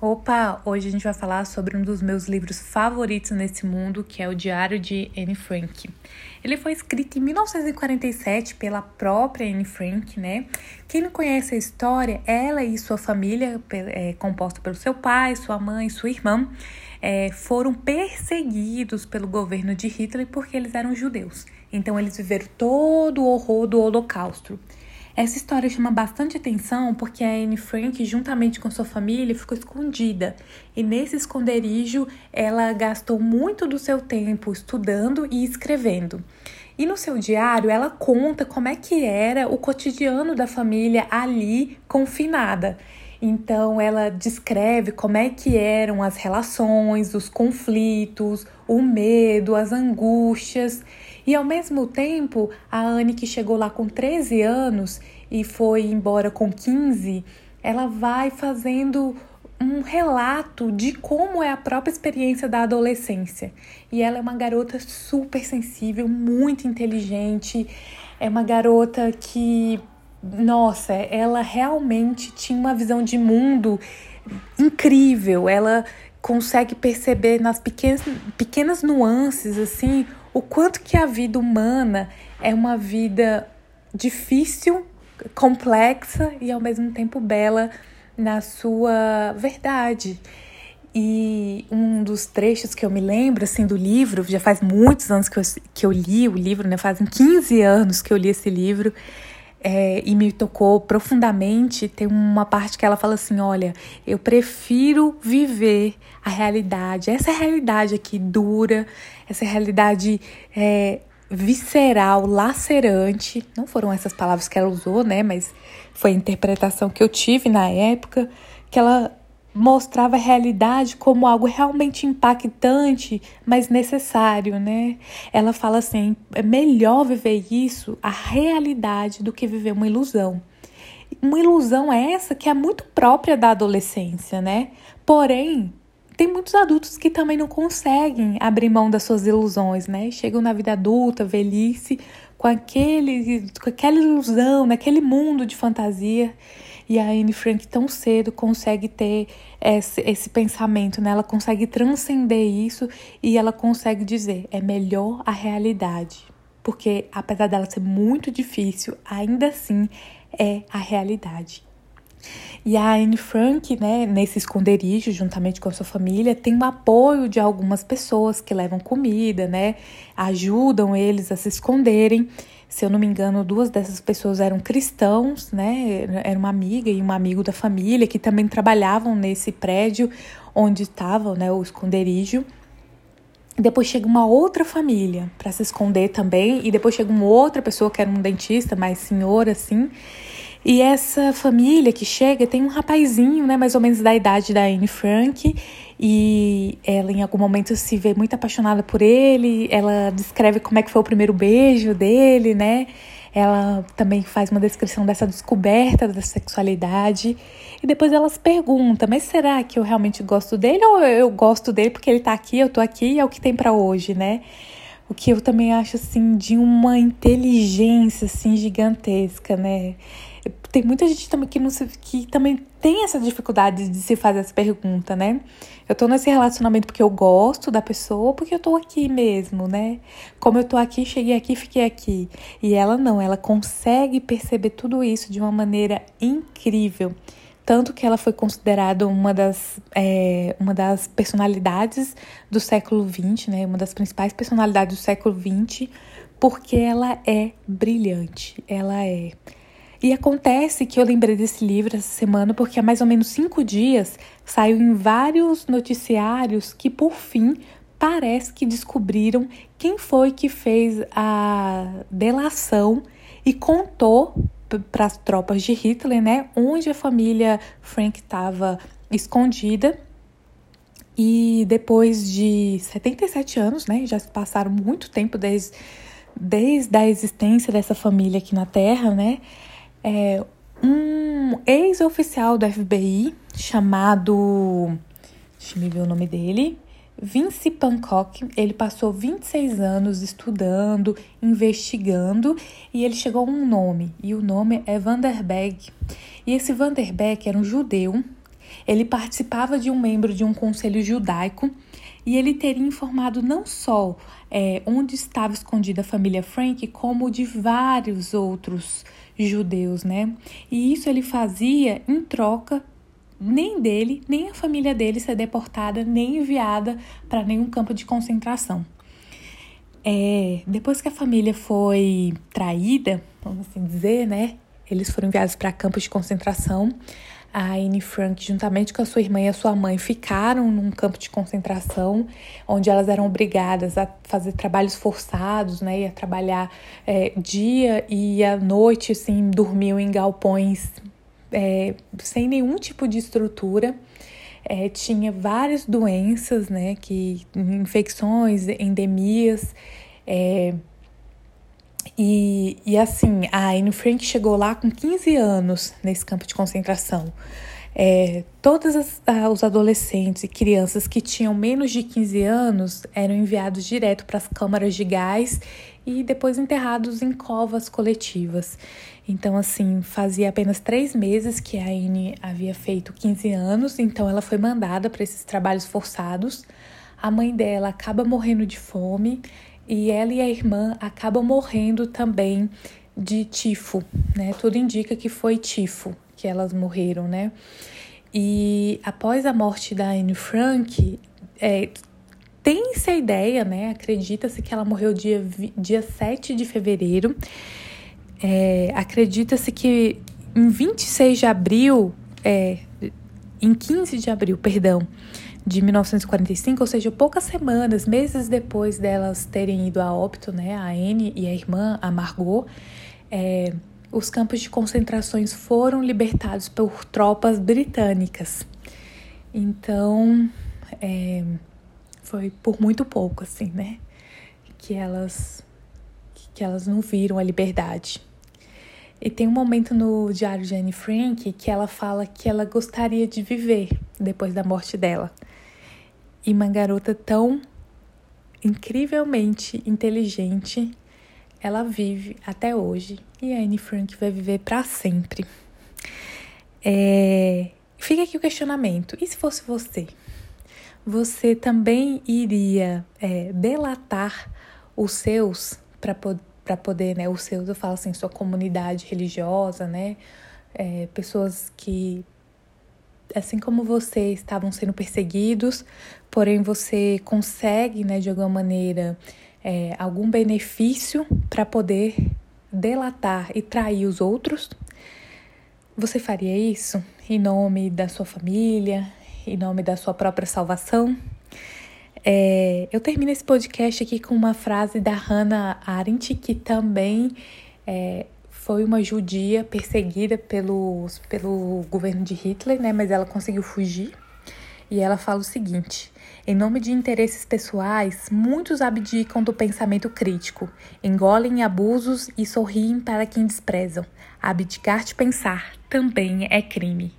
Opa, hoje a gente vai falar sobre um dos meus livros favoritos nesse mundo, que é o Diário de Anne Frank. Ele foi escrito em 1947 pela própria Anne Frank, né? Quem não conhece a história, ela e sua família, é, composta pelo seu pai, sua mãe, sua irmã, é, foram perseguidos pelo governo de Hitler porque eles eram judeus. Então eles viveram todo o horror do Holocausto. Essa história chama bastante atenção porque a Anne Frank, juntamente com sua família, ficou escondida. E nesse esconderijo, ela gastou muito do seu tempo estudando e escrevendo. E no seu diário, ela conta como é que era o cotidiano da família ali confinada. Então, ela descreve como é que eram as relações, os conflitos, o medo, as angústias. E ao mesmo tempo, a Anne, que chegou lá com 13 anos e foi embora com 15, ela vai fazendo um relato de como é a própria experiência da adolescência. E ela é uma garota super sensível, muito inteligente, é uma garota que, nossa, ela realmente tinha uma visão de mundo incrível. Ela consegue perceber nas pequenas, pequenas nuances assim o quanto que a vida humana é uma vida difícil, complexa e ao mesmo tempo bela na sua verdade. E um dos trechos que eu me lembro, assim, do livro, já faz muitos anos que eu, que eu li o livro, né? Fazem 15 anos que eu li esse livro, é, e me tocou profundamente. Tem uma parte que ela fala assim: Olha, eu prefiro viver a realidade, essa realidade aqui dura, essa realidade é, visceral, lacerante. Não foram essas palavras que ela usou, né? Mas foi a interpretação que eu tive na época, que ela mostrava a realidade como algo realmente impactante, mas necessário, né? Ela fala assim: é melhor viver isso, a realidade, do que viver uma ilusão. Uma ilusão é essa que é muito própria da adolescência, né? Porém, tem muitos adultos que também não conseguem abrir mão das suas ilusões, né? Chegam na vida adulta, velhice, com, aquele, com aquela ilusão, naquele mundo de fantasia. E a Anne Frank tão cedo consegue ter esse, esse pensamento, né? Ela consegue transcender isso e ela consegue dizer: é melhor a realidade. Porque apesar dela ser muito difícil, ainda assim é a realidade. E a Anne Frank, né, nesse esconderijo, juntamente com a sua família, tem o apoio de algumas pessoas que levam comida, né, ajudam eles a se esconderem. Se eu não me engano, duas dessas pessoas eram cristãos, né? Era uma amiga e um amigo da família que também trabalhavam nesse prédio onde estava né, o esconderijo. Depois chega uma outra família para se esconder também, e depois chega uma outra pessoa que era um dentista, mais senhor assim. E essa família que chega tem um rapazinho, né, mais ou menos da idade da Anne Frank, e ela em algum momento se vê muito apaixonada por ele, ela descreve como é que foi o primeiro beijo dele, né? Ela também faz uma descrição dessa descoberta da sexualidade. E depois ela se pergunta: mas será que eu realmente gosto dele ou eu gosto dele porque ele tá aqui, eu tô aqui e é o que tem para hoje, né? O que eu também acho assim de uma inteligência assim gigantesca, né? Tem muita gente também que, não se, que também tem essa dificuldade de se fazer essa pergunta, né? Eu tô nesse relacionamento porque eu gosto da pessoa, porque eu tô aqui mesmo, né? Como eu tô aqui, cheguei aqui, fiquei aqui. E ela não, ela consegue perceber tudo isso de uma maneira incrível. Tanto que ela foi considerada uma das, é, uma das personalidades do século XX, né? Uma das principais personalidades do século XX, porque ela é brilhante. Ela é e acontece que eu lembrei desse livro essa semana porque há mais ou menos cinco dias saiu em vários noticiários que, por fim, parece que descobriram quem foi que fez a delação e contou para as tropas de Hitler, né, onde a família Frank estava escondida. E depois de 77 anos, né, já se passaram muito tempo desde, desde a existência dessa família aqui na Terra, né, é, um ex-oficial do FBI chamado. Deixa eu ver o nome dele. Vince Pancock, ele passou 26 anos estudando, investigando e ele chegou a um nome, e o nome é Vanderberg. E esse Vanderberg era um judeu. ele participava de um membro de um conselho judaico e ele teria informado não só é, onde estava escondida a família Frank, como de vários outros judeus, né? E isso ele fazia em troca nem dele, nem a família dele ser deportada, nem enviada para nenhum campo de concentração. É, depois que a família foi traída, vamos assim dizer, né? Eles foram enviados para campos de concentração. A Anne Frank, juntamente com a sua irmã e a sua mãe, ficaram num campo de concentração, onde elas eram obrigadas a fazer trabalhos forçados, né? E a trabalhar é, dia e à noite, assim, dormiam em galpões é, sem nenhum tipo de estrutura. É, tinha várias doenças, né, que infecções, endemias, é, e, e assim, a Anne Frank chegou lá com 15 anos nesse campo de concentração. É, todos as, os adolescentes e crianças que tinham menos de 15 anos eram enviados direto para as câmaras de gás e depois enterrados em covas coletivas. Então, assim, fazia apenas três meses que a Anne havia feito 15 anos, então ela foi mandada para esses trabalhos forçados. A mãe dela acaba morrendo de fome e ela e a irmã acabam morrendo também de tifo, né? Tudo indica que foi tifo que elas morreram, né? E após a morte da Anne Frank, é, tem-se a ideia, né? Acredita-se que ela morreu dia, dia 7 de fevereiro. É, Acredita-se que em 26 de abril, é, em 15 de abril, perdão, de 1945, ou seja, poucas semanas, meses depois delas terem ido a óbito, né, a Anne e a irmã, a Margot, é, os campos de concentrações foram libertados por tropas britânicas. Então, é, foi por muito pouco, assim, né, que elas, que elas não viram a liberdade. E tem um momento no diário de Anne Frank que ela fala que ela gostaria de viver depois da morte dela. E uma garota tão incrivelmente inteligente, ela vive até hoje e a Anne Frank vai viver para sempre. É... Fica aqui o questionamento: e se fosse você? Você também iria é, delatar os seus para poder para poder, né, os seus, eu falo assim, sua comunidade religiosa, né, é, pessoas que assim como você estavam sendo perseguidos, porém você consegue, né, de alguma maneira, é, algum benefício para poder delatar e trair os outros, você faria isso em nome da sua família, em nome da sua própria salvação? É, eu termino esse podcast aqui com uma frase da Hannah Arendt, que também é, foi uma judia perseguida pelos, pelo governo de Hitler, né? Mas ela conseguiu fugir. E ela fala o seguinte: em nome de interesses pessoais, muitos abdicam do pensamento crítico, engolem abusos e sorriem para quem desprezam. Abdicar de pensar também é crime.